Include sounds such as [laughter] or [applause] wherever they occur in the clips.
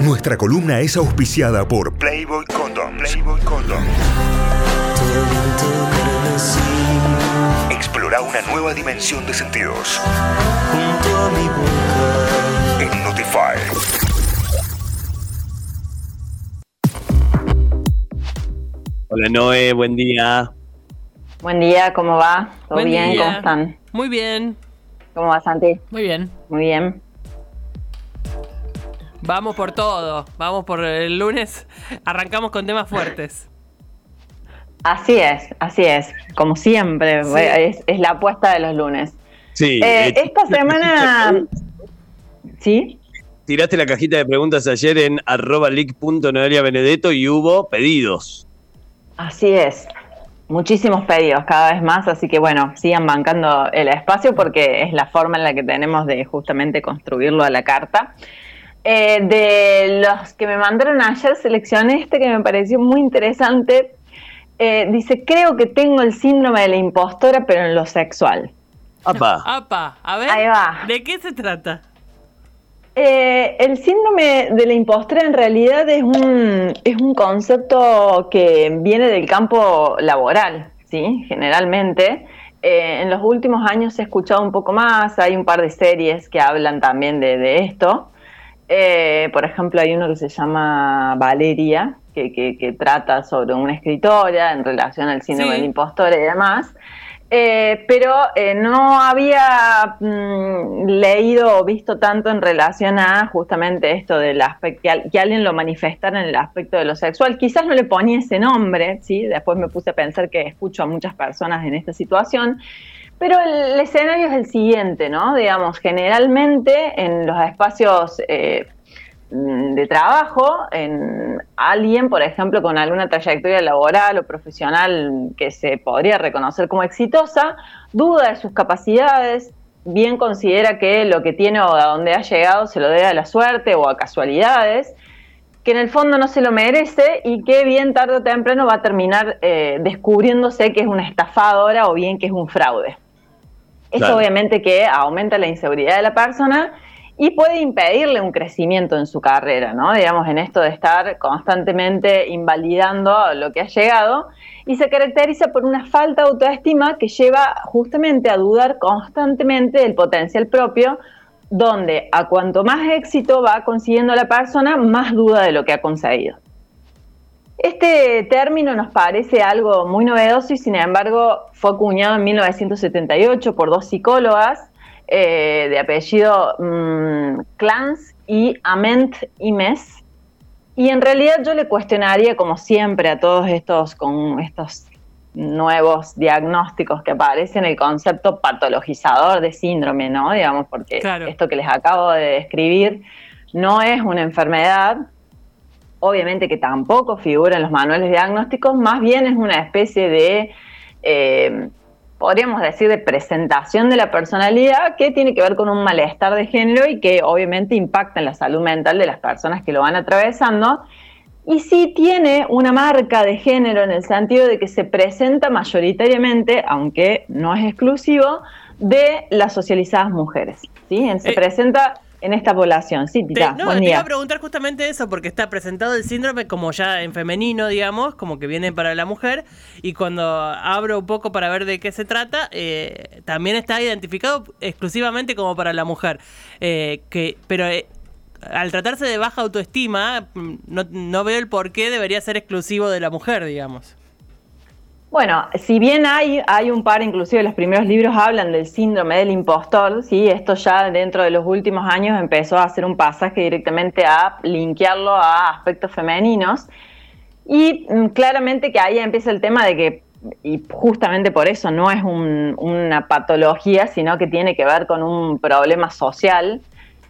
Nuestra columna es auspiciada por Playboy Condoms. Playboy Condoms. Explora una nueva dimensión de sentidos. junto a mi boca. En Notify. Hola Noé, buen día. Buen día, ¿cómo va? ¿Todo Buen bien? día. ¿Cómo están? Muy bien, ¿Cómo va, Santi? muy bien. Muy bien. Vamos por todo. Vamos por el lunes. Arrancamos con temas fuertes. Así es, así es. Como siempre, Sí. es, es la apuesta de los lunes. Sí, Eh, eh, esta semana... ¿Sí? tiraste la cajita de preguntas ayer en arroba leak.noelia Benedetto y hubo pedidos. Así es. Muchísimos pedidos cada vez más, así que bueno, sigan bancando el espacio porque es la forma en la que tenemos de justamente construirlo a la carta. Eh, de los que me mandaron ayer, seleccioné este que me pareció muy interesante. Eh, dice, creo que tengo el síndrome de la impostora, pero en lo sexual. Apa, Apa, a ver. Ahí va. ¿De qué se trata? Eh, el síndrome de la impostora en realidad es un, es un concepto que viene del campo laboral, ¿sí? Generalmente. Eh, en los últimos años he escuchado un poco más, hay un par de series que hablan también de, de esto. Eh, por ejemplo, hay uno que se llama Valeria, que, que- que trata sobre una escritora en relación al síndrome Sí. de la impostora y demás. Eh, pero eh, no había mm, leído o visto tanto en relación a justamente esto del aspecto, que, al- que alguien lo manifestara en el aspecto de lo sexual. Quizás no le ponía ese nombre, ¿sí? Después me puse a pensar que escucho a muchas personas en esta situación. Pero el, escenario es el siguiente, ¿no? Digamos, generalmente en los espacios eh, de trabajo, en alguien, por ejemplo, con alguna trayectoria laboral o profesional que se podría reconocer como exitosa, duda de sus capacidades, bien considera que lo que tiene o a donde ha llegado se lo debe a la suerte o a casualidades, que en el fondo no se lo merece y que bien tarde o temprano va a terminar eh, descubriéndose que es una estafadora o bien que es un fraude. Eso Claro. obviamente que aumenta la inseguridad de la persona y puede impedirle un crecimiento en su carrera, ¿no? Digamos, en esto de estar constantemente invalidando lo que ha llegado y se caracteriza por una falta de autoestima que lleva justamente a dudar constantemente del potencial propio, donde a cuanto más éxito va consiguiendo la persona, más duda de lo que ha conseguido. Este término nos parece algo muy novedoso y sin embargo fue acuñado en 1978 por dos psicólogas eh, de apellido mm, Clans y Ament Imes. Y en realidad yo le cuestionaría, como siempre, a todos estos con estos nuevos diagnósticos que aparecen, el concepto patologizador de síndrome, ¿no? Digamos, porque Claro. esto que les acabo de describir no es una enfermedad, obviamente que tampoco figura en los manuales diagnósticos, más bien es una especie de, eh, podríamos decir, de presentación de la personalidad que tiene que ver con un malestar de género y que obviamente impacta en la salud mental de las personas que lo van atravesando. Y sí tiene una marca de género en el sentido de que se presenta mayoritariamente, aunque no es exclusivo, de las socializadas mujeres. ¿sí? Se Eh, presenta en esta población. Sí, Te, Tita, no, buen te iba a preguntar justamente eso, porque está presentado el síndrome como ya en femenino, digamos, como que viene para la mujer, y cuando abro un poco para ver de qué se trata, eh, también está identificado exclusivamente como para la mujer. Eh, que, pero eh, al tratarse de baja autoestima, mm, no, no veo el por qué debería ser exclusivo de la mujer, digamos. Bueno, si bien hay, hay un par, inclusive los primeros libros hablan del síndrome del impostor, ¿sí? esto ya dentro de los últimos años empezó a hacer un pasaje directamente a linkearlo a aspectos femeninos. Y mm, claramente que ahí empieza el tema de que, y justamente por eso no es un- una patología, sino que tiene que ver con un problema social,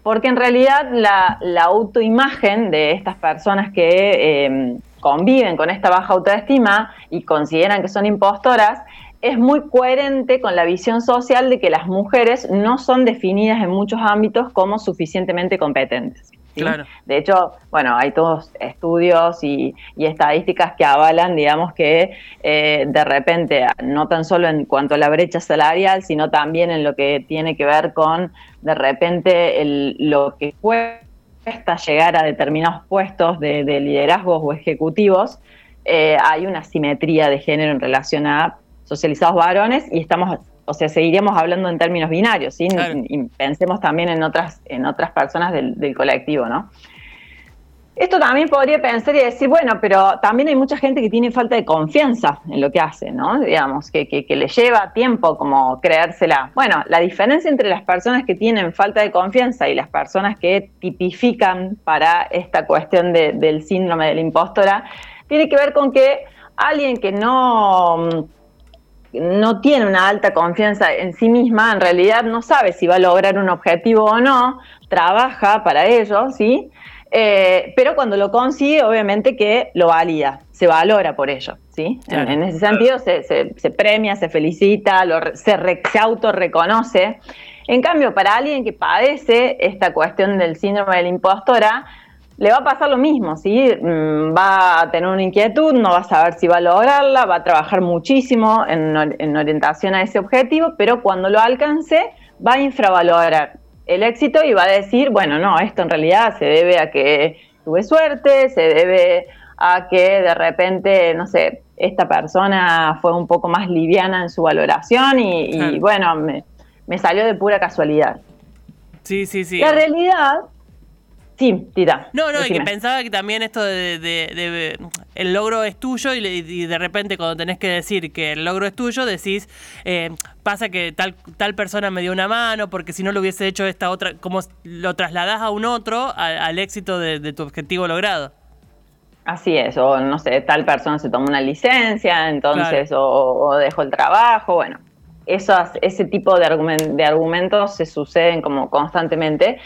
porque en realidad la, autoimagen de estas personas que eh, conviven con esta baja autoestima y consideran que son impostoras es muy coherente con la visión social de que las mujeres no son definidas en muchos ámbitos como suficientemente competentes. ¿sí? De hecho, bueno, hay todos estudios y, estadísticas que avalan, digamos, que eh, de repente, no tan solo en cuanto a la brecha salarial, sino también en lo que tiene que ver con, de repente, el, lo que cuesta llegar a determinados puestos de, liderazgos o ejecutivos, eh, hay una simetría de género en relación a socializados varones y estamos o sea, seguiríamos hablando en términos binarios, ¿sí? Y pensemos también en otras, en otras personas del, colectivo, ¿no? Esto también podría pensar y decir, bueno, pero también hay mucha gente que tiene falta de confianza en lo que hace, ¿no? Digamos, que, que, le lleva tiempo como creérsela. Bueno, la diferencia entre las personas que tienen falta de confianza y las personas que tipifican para esta cuestión del síndrome de la impostora tiene que ver con que alguien que no no tiene una alta confianza en sí misma, en realidad no sabe si va a lograr un objetivo o no, trabaja para ello, ¿sí? Eh, pero cuando lo consigue, obviamente que lo valida, se valora por ello, ¿sí? En, ese sentido se, se, premia, se felicita, lo, se, se autorreconoce. En cambio, para alguien que padece esta cuestión del síndrome de la impostora, le va a pasar lo mismo, ¿sí? Mm, va a tener una inquietud, no va a saber si va a lograrla, va a trabajar muchísimo en, orientación a ese objetivo, pero cuando lo alcance va a infravalorar el éxito y va a decir, bueno, no, esto en realidad se debe a que tuve suerte, se debe a que de repente, no sé, esta persona fue un poco más liviana en su valoración y, bueno, me, me, salió de pura casualidad. Sí, sí, sí. La realidad Sí, tira. No, no, y que pensaba que también esto de, el logro es tuyo y, de repente cuando tenés que decir que el logro es tuyo, decís, eh, pasa que tal, tal persona me dio una mano, porque si no lo hubiese hecho esta otra, como lo trasladás a un otro al éxito de, tu objetivo logrado. Así es, o no sé, tal persona se tomó una licencia, entonces, o, dejó el trabajo, bueno, esos, ese tipo de, de argumentos se suceden como constantemente.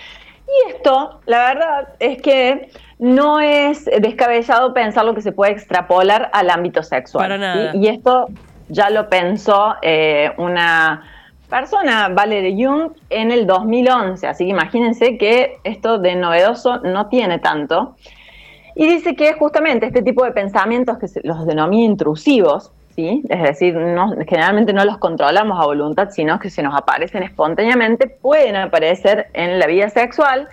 Y esto, la verdad, es que no es descabellado pensar lo que se puede extrapolar al ámbito sexual. Y esto ya lo pensó eh, una persona, Valerie Jung, en el 2011. Así que imagínense que esto de novedoso no tiene tanto. Y dice que justamente este tipo de pensamientos que se los denomina intrusivos, ¿sí? Es decir, generalmente no los controlamos a voluntad, sino que se nos aparecen espontáneamente, pueden aparecer en la vida sexual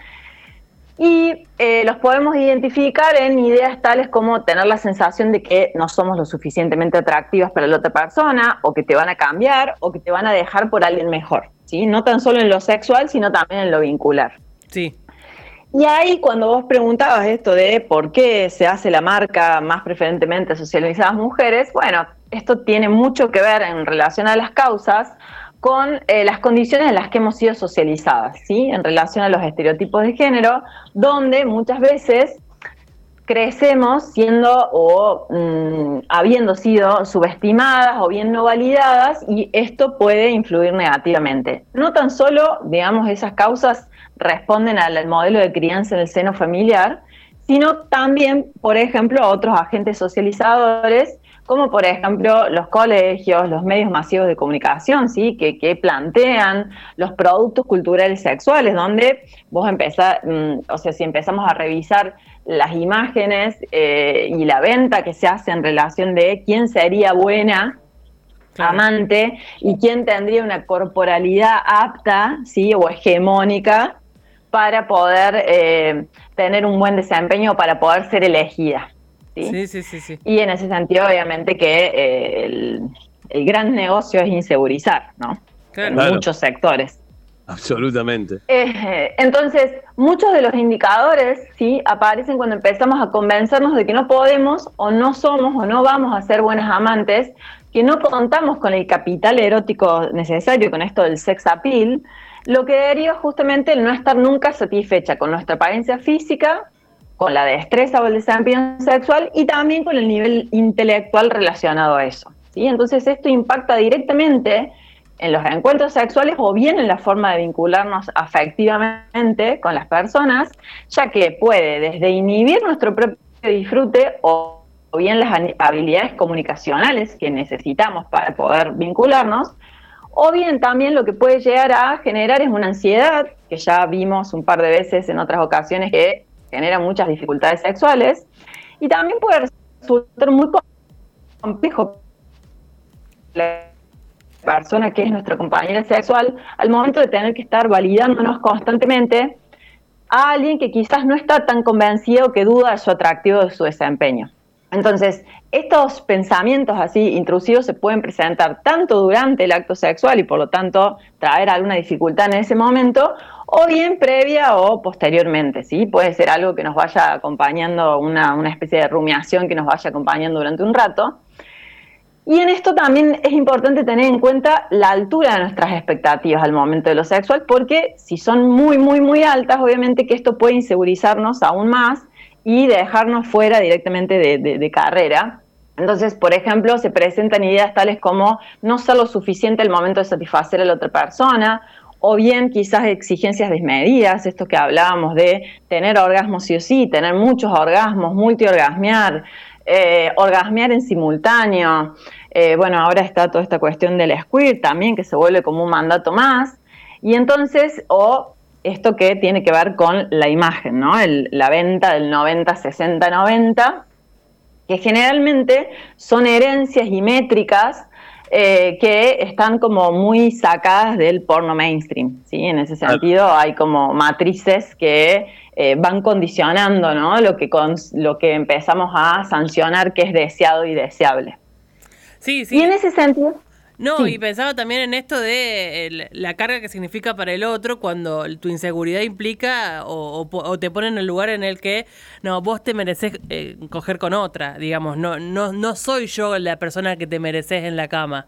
y eh, los podemos identificar en ideas tales como tener la sensación de que no somos lo suficientemente atractivas para la otra persona, o que te van a cambiar, o que te van a dejar por alguien mejor, ¿sí? No tan solo en lo sexual, sino también en lo vincular. Sí. Y ahí cuando vos preguntabas esto de por qué se hace la marca más preferentemente socializadas mujeres, bueno, esto tiene mucho que ver en relación a las causas con eh, las condiciones en las que hemos sido socializadas, ¿sí? En relación a los estereotipos de género, donde muchas veces crecemos siendo o mm, habiendo sido subestimadas o bien no validadas y esto puede influir negativamente. No tan solo, digamos, esas causas responden al modelo de crianza en el seno familiar, sino también, por ejemplo, a otros agentes socializadores, como por ejemplo los colegios, los medios masivos de comunicación, ¿sí? que, que plantean los productos culturales sexuales, donde vos empezás, mm, o sea, si empezamos a revisar las imágenes eh, y la venta que se hace en relación de quién sería buena amante y quién tendría una corporalidad apta, ¿sí? o hegemónica para poder eh, tener un buen desempeño, para poder ser elegida. ¿sí? Sí, sí, sí, Y en ese sentido, obviamente, que eh, el, gran negocio es insegurizar, ¿no? En muchos sectores. Absolutamente. Eh, entonces, muchos de los indicadores sí aparecen cuando empezamos a convencernos de que no podemos o no somos o no vamos a ser buenas amantes, que no contamos con el capital erótico necesario con esto del sex appeal, lo que deriva justamente el no estar nunca satisfecha con nuestra apariencia física, con la destreza o el desempeño sexual y también con el nivel intelectual relacionado a eso. ¿sí? Entonces esto impacta directamente en los encuentros sexuales o bien en la forma de vincularnos afectivamente con las personas, ya que puede desde inhibir nuestro propio disfrute o, bien las habilidades comunicacionales que necesitamos para poder vincularnos, O bien también lo que puede llegar a generar es una ansiedad, que ya vimos un par de veces en otras ocasiones que genera muchas dificultades sexuales. Y también puede resultar muy complejo la persona que es nuestra compañera sexual al momento de tener que estar validándonos constantemente a alguien que quizás no está tan convencido que duda de su atractivo de su desempeño. Entonces, estos pensamientos así intrusivos se pueden presentar tanto durante el acto sexual y por lo tanto traer alguna dificultad en ese momento, o bien previa o posteriormente, ¿sí? Puede ser algo que nos vaya acompañando, una, una especie de rumiación que nos vaya acompañando durante un rato. Y en esto también es importante tener en cuenta la altura de nuestras expectativas al momento de lo sexual, porque si son muy, muy, muy altas, obviamente que esto puede insegurizarnos aún más y dejarnos fuera directamente de, carrera. Entonces, por ejemplo, se presentan ideas tales como no ser lo suficiente al momento de satisfacer a la otra persona, o bien quizás exigencias desmedidas, esto que hablábamos de tener orgasmos sí o sí, tener muchos orgasmos, multiorgasmear, eh, orgasmear en simultáneo. Eh, bueno, ahora está toda esta cuestión del squirt también, que se vuelve como un mandato más. Y entonces, o esto que tiene que ver con la imagen, ¿no? la venta del 90, 60, 90, que generalmente son herencias y métricas eh, que están como muy sacadas del porno mainstream, ¿sí? En ese sentido hay como matrices que eh, van condicionando, ¿no? Lo que, lo que empezamos a sancionar que es deseado y deseable. Sí, sí. Y en ese sentido... No, y pensaba también en esto de la carga que significa para el otro cuando tu inseguridad implica o, te pone en el lugar en el que, no, vos te mereces eh, coger con otra, digamos, no, no, no soy yo la persona que te mereces en la cama.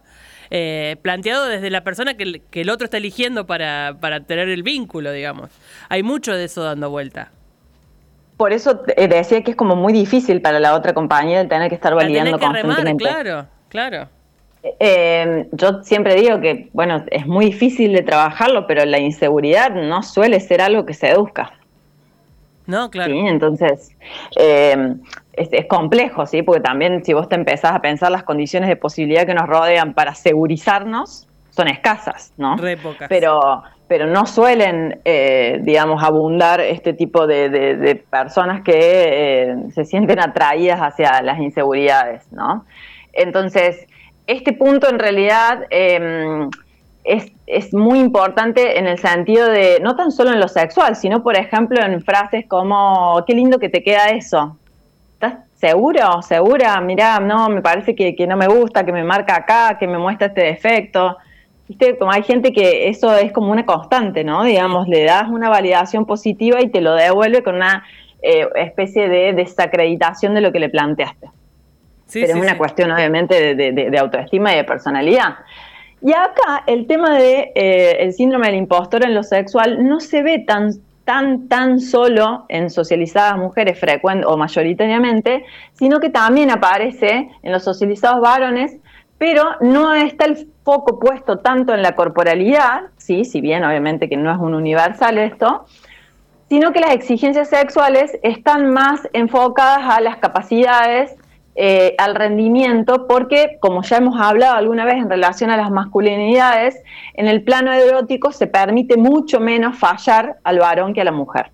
Eh, planteado desde la persona que, el otro está eligiendo para, para tener el vínculo, digamos. Hay mucho de eso dando vuelta. Por eso eh, decía que es como muy difícil para la otra compañía tener que estar validando que constantemente. claro, claro. Eh, yo siempre digo que, bueno, es muy difícil de trabajarlo, pero la inseguridad no suele ser algo que se seduzca. No, claro. ¿Sí? Entonces, eh, es, complejo, ¿sí? Porque también si vos te empezás a pensar las condiciones de posibilidad que nos rodean para segurizarnos, son escasas, ¿no? Re pocas. Pero, pero no suelen, eh, digamos, abundar este tipo de, personas que se sienten atraídas hacia las inseguridades, ¿no? Entonces, este punto en realidad em, es, muy importante en el sentido de, no tan solo en lo sexual, sino por ejemplo en frases como, qué lindo que te queda eso. ¿Estás seguro? ¿Segura? Mirá, no, me parece que, no me gusta, que me marca acá, que me muestra este defecto. ¿Viste? Como hay gente que eso es como una constante, ¿no? Digamos, le das una validación positiva y te lo devuelve con una eh, especie de desacreditación de lo que le planteaste pero es una cuestión obviamente de, autoestima y de personalidad. Y acá el tema de eh, el síndrome del impostor en lo sexual no se ve tan tan tan solo en socializadas mujeres frecuentes o mayoritariamente, sino que también aparece en los socializados varones, pero no está el foco puesto tanto en la corporalidad, sí, si bien obviamente que no es un universal esto, sino que las exigencias sexuales están más enfocadas a las capacidades eh, al rendimiento, porque como ya hemos hablado alguna vez en relación a las masculinidades, en el plano erótico se permite mucho menos fallar al varón que a la mujer.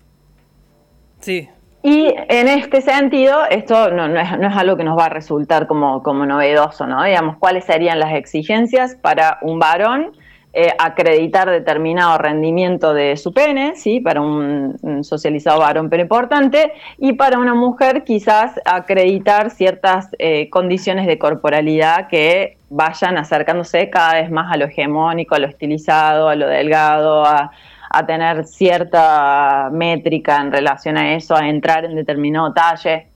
Sí. Y en este sentido, esto no, es, no es, algo que nos va a resultar como, como novedoso, ¿no? Digamos, ¿cuáles serían las exigencias para un varón eh, acreditar determinado rendimiento de su pene, ¿sí? para un, socializado varón pero importante, y para una mujer quizás acreditar ciertas eh, condiciones de corporalidad que vayan acercándose cada vez más a lo hegemónico, a lo estilizado, a lo delgado, a, a tener cierta métrica en relación a eso, a entrar en determinado talle.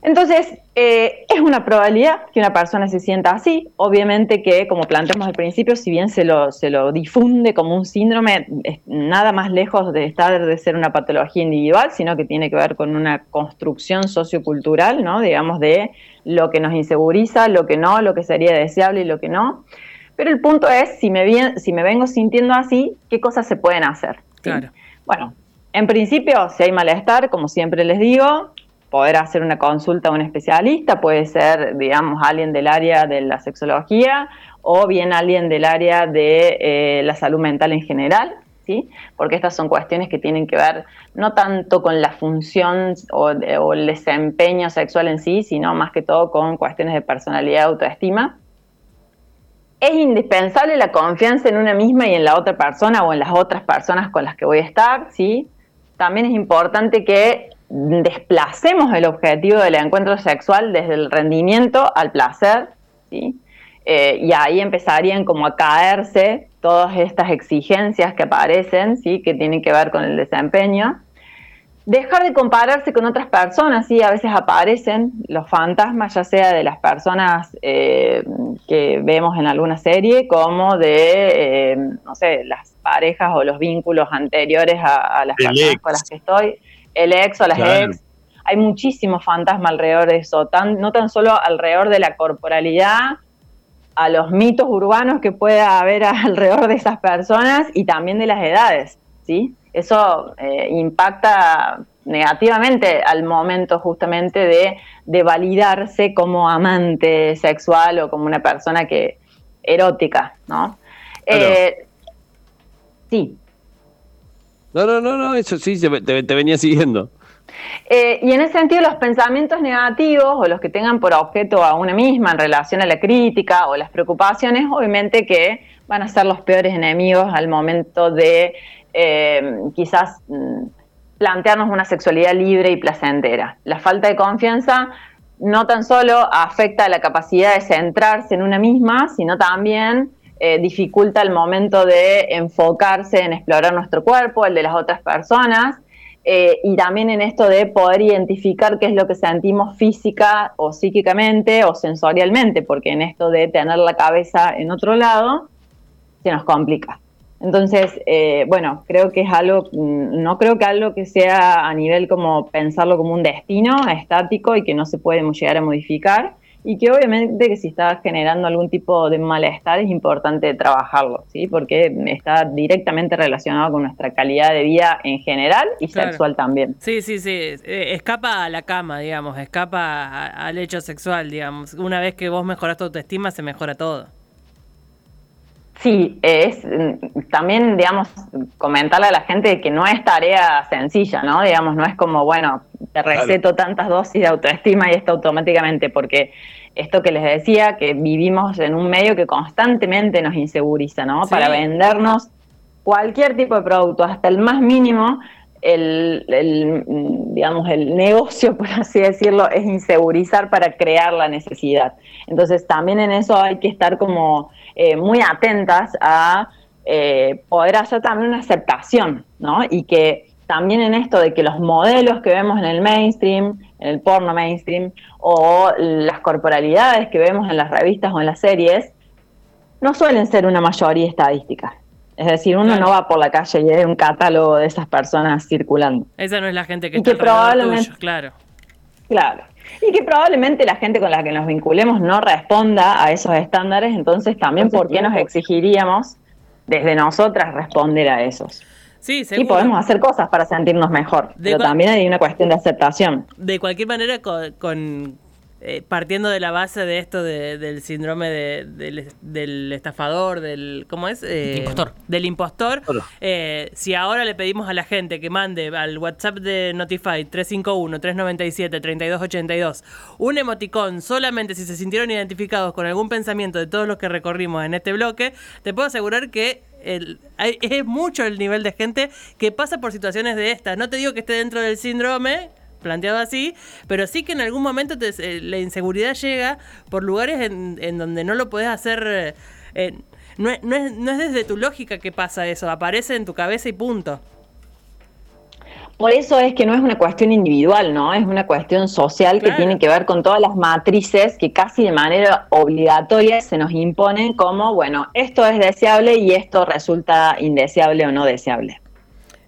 Entonces, eh, es una probabilidad que una persona se sienta así. Obviamente que, como planteamos al principio, si bien se lo, se lo difunde como un síndrome, es nada más lejos de estar de ser una patología individual, sino que tiene que ver con una construcción sociocultural, ¿no? Digamos, de lo que nos inseguriza, lo que no, lo que sería deseable y lo que no. Pero el punto es, si me, si me vengo sintiendo así, ¿qué cosas se pueden hacer? Claro. Bueno, en principio, si hay malestar, como siempre les digo, poder hacer una consulta a un especialista, puede ser, digamos, alguien del área de la sexología o bien alguien del área de eh, la salud mental en general, ¿sí? porque estas son cuestiones que tienen que ver no tanto con la función o, o el desempeño sexual en sí, sino más que todo con cuestiones de personalidad autoestima. Es indispensable la confianza en una misma y en la otra persona o en las otras personas con las que voy a estar, ¿sí? También es importante que desplacemos el objetivo del encuentro sexual desde el rendimiento al placer, ¿sí? Eh, y ahí empezarían como a caerse todas estas exigencias que aparecen, ¿sí? que tienen que ver con el desempeño. Dejar de compararse con otras personas, sí, a veces aparecen los fantasmas, ya sea de las personas eh, que vemos en alguna serie, como de, eh, no sé, las parejas o los vínculos anteriores a, a las El personas ex. con las que estoy, el ex o las Claro. ex. Hay muchísimo fantasma alrededor de eso, tan, no tan solo alrededor de la corporalidad, a los mitos urbanos que pueda haber [laughs] alrededor de esas personas y también de las edades, ¿sí? Eso eh, impacta negativamente al momento justamente de, de validarse como amante sexual o como una persona que erótica, ¿no? Eh, sí, No, no, no, no, eso sí, te, te venía siguiendo. Eh, y en ese sentido, los pensamientos negativos o los que tengan por objeto a una misma en relación a la crítica o las preocupaciones, obviamente que van a ser los peores enemigos al momento de eh, quizás mm, plantearnos una sexualidad libre y placentera. La falta de confianza no tan solo afecta a la capacidad de centrarse en una misma, sino también eh, dificulta el momento de enfocarse en explorar nuestro cuerpo, el de las otras personas, eh, y también en esto de poder identificar qué es lo que sentimos física o psíquicamente o sensorialmente, porque en esto de tener la cabeza en otro lado, se nos complica. Entonces, eh, bueno, creo que es algo, mm, no creo que algo que sea a nivel como pensarlo como un destino estático y que no se puede llegar a modificar y que obviamente que si está generando algún tipo de malestar es importante trabajarlo, ¿sí? Porque está directamente relacionado con nuestra calidad de vida en general y Claro. sexual también. Sí, sí, sí. eh, escapa a la cama, digamos. Escapa al hecho sexual, digamos. Una vez que vos mejorás tu autoestima, se mejora todo. Sí, es mm, también, digamos, comentarle a la gente que no es tarea sencilla, ¿no? Digamos, no es como, bueno, te receto tantas dosis de autoestima y esto automáticamente, porque esto que les decía, que vivimos en un medio que constantemente nos inseguriza, ¿no? Sí. Para vendernos cualquier tipo de producto, hasta el más mínimo, el, el, digamos, el negocio, [laughs] por así decirlo, es insegurizar para crear la necesidad. Entonces, también en eso hay que estar como eh, muy atentas a eh, poder hacer también una aceptación, ¿no? Y que también en esto de que los modelos que vemos en el mainstream, en el porno mainstream, o las corporalidades que vemos en las revistas o en las series, no suelen ser una mayoría estadística. Es decir, uno Claro. no va por la calle y ve un catálogo de esas personas circulando. Esa no es la gente que Y está que probablemente- tuyo, claro. Claro. Y que probablemente la gente con la que nos vinculemos no responda a esos estándares, entonces también por qué nos exigiríamos desde nosotras responder a esos. Sí, seguro. podemos hacer cosas para sentirnos mejor, De pero también hay una cuestión de aceptación. De cualquier manera, con, con, eh, partiendo de la base de esto de- del síndrome de- del, del estafador, del ¿cómo es? Eh, Impostor. Del impostor. Eh, si ahora le pedimos a la gente que mande al WhatsApp de Notify 351-397-3282 un emoticón solamente si se sintieron identificados con algún pensamiento de todos los que recorrimos en este bloque, te puedo asegurar que [laughs] es mucho el nivel de gente que pasa por situaciones de estas. No te digo que esté dentro del síndrome, planteado así, pero sí que en algún momento eh, la inseguridad llega por lugares en, donde no lo podés hacer. eh, no es- no es desde tu lógica que pasa eso, aparece en tu cabeza y punto. Por eso es que no es una cuestión individual, ¿no? Es una cuestión social que tiene que ver con todas las matrices que casi de manera obligatoria se nos imponen como, bueno, esto es deseable y esto resulta indeseable o no deseable.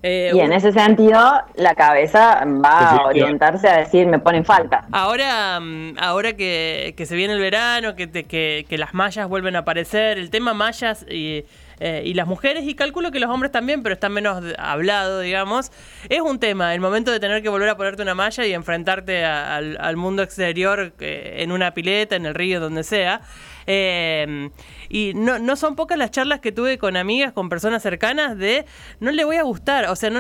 Eh, Y en ese sentido, la cabeza va a orientarse a decir, me ponen falta. Ahora, mm, ahora que, que se viene el verano, que, te- que, que las mallas vuelven a aparecer, el tema mallas y, eh, y las mujeres, y calculo que los hombres también, pero está menos hablado, digamos, es un tema, el momento de tener que volver a ponerte una malla y enfrentarte al mundo exterior eh, en una pileta, en el río, donde sea. Eh, y no, son pocas las charlas que tuve con amigas, con personas cercanas, de no le voy a gustar. O sea,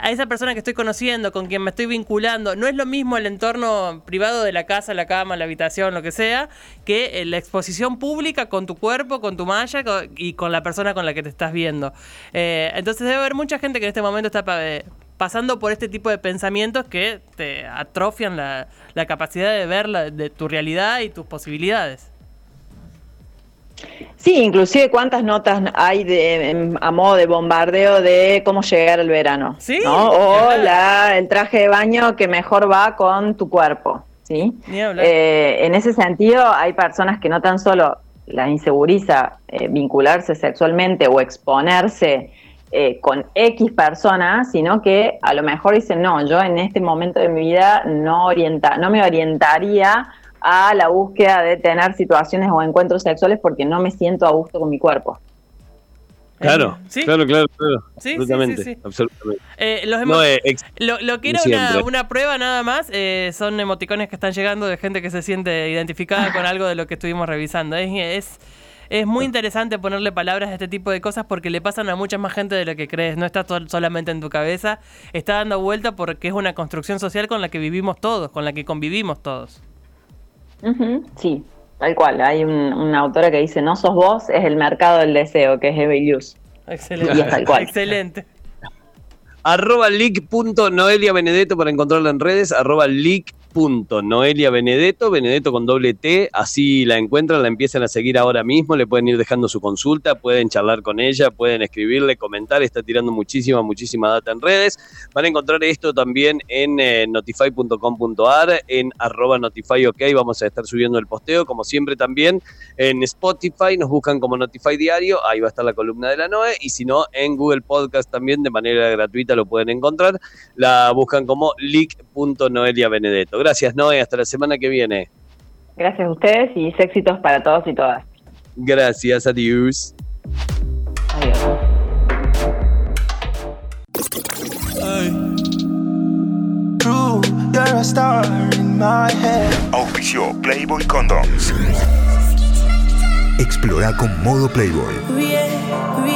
a esa persona que estoy conociendo, con quien me estoy vinculando, no es lo mismo el entorno privado de la casa, la cama, la habitación, lo que sea, que eh, la exposición pública con tu cuerpo, con tu malla y con la persona con la que te estás viendo. Eh, entonces debe haber mucha gente que en este momento está eh, pasando por este tipo de pensamientos que te atrofian la, la capacidad de ver la- de tu realidad y tus posibilidades. Sí, inclusive cuántas notas hay de, en- a modo de bombardeo de cómo llegar al verano. Sí, ¿no? O la, el traje de baño que mejor va con tu cuerpo. ¿sí? Eh, en ese sentido, hay personas que no tan solo la inseguriza eh, vincularse sexualmente o exponerse eh, con X personas, sino que a lo mejor dicen, no, yo en este momento de mi vida no, orienta, no me orientaría a la búsqueda de tener situaciones o encuentros sexuales porque no me siento a gusto con mi cuerpo. Claro, Sí. claro, claro, claro. Sí, sí, absolutamente, sí, sí. absolutamente. Eh, los emo- No, eh, Lo, lo que era una, prueba nada más, eh, son emoticones que están llegando de gente que se siente identificada con algo de lo que estuvimos revisando. Es, es, es muy interesante ponerle palabras a este tipo de cosas porque le pasan a mucha más gente de lo que crees. No está solamente en tu cabeza, está dando vuelta porque es una construcción social con la que vivimos todos, con la que convivimos todos. Sí, tal cual. Hay un- una autora que dice, no sos vos, es el mercado del deseo, que es Eva Illouz. Excelente. Y es tal cual. Excelente. Arroba leak.noelia Benedetto para encontrarla en redes. Arroba leak.noelia Benedetto, Benedetto con doble T. Así la encuentran, la empiezan a seguir ahora mismo. Le pueden ir dejando su consulta, pueden charlar con ella, pueden escribirle, comentar. Está tirando muchísima, muchísima data en redes. Van a encontrar esto también en eh, notify.com.ar, en arroba notifyok. Vamos a estar subiendo el posteo, como siempre también en Spotify. Nos buscan como Notify Diario. Ahí va a estar la columna de la Noe. Y si no, en Google Podcast también de manera gratuita lo pueden encontrar. La buscan como leak.noelia Benedetto. Gracias, Noe. Hasta la semana que viene. Gracias a ustedes y éxitos para todos y todas. Gracias, adiós. Adiós. True, you're a star in my head. Auspició Playboy Condoms. Explora con modo Playboy. Yeah.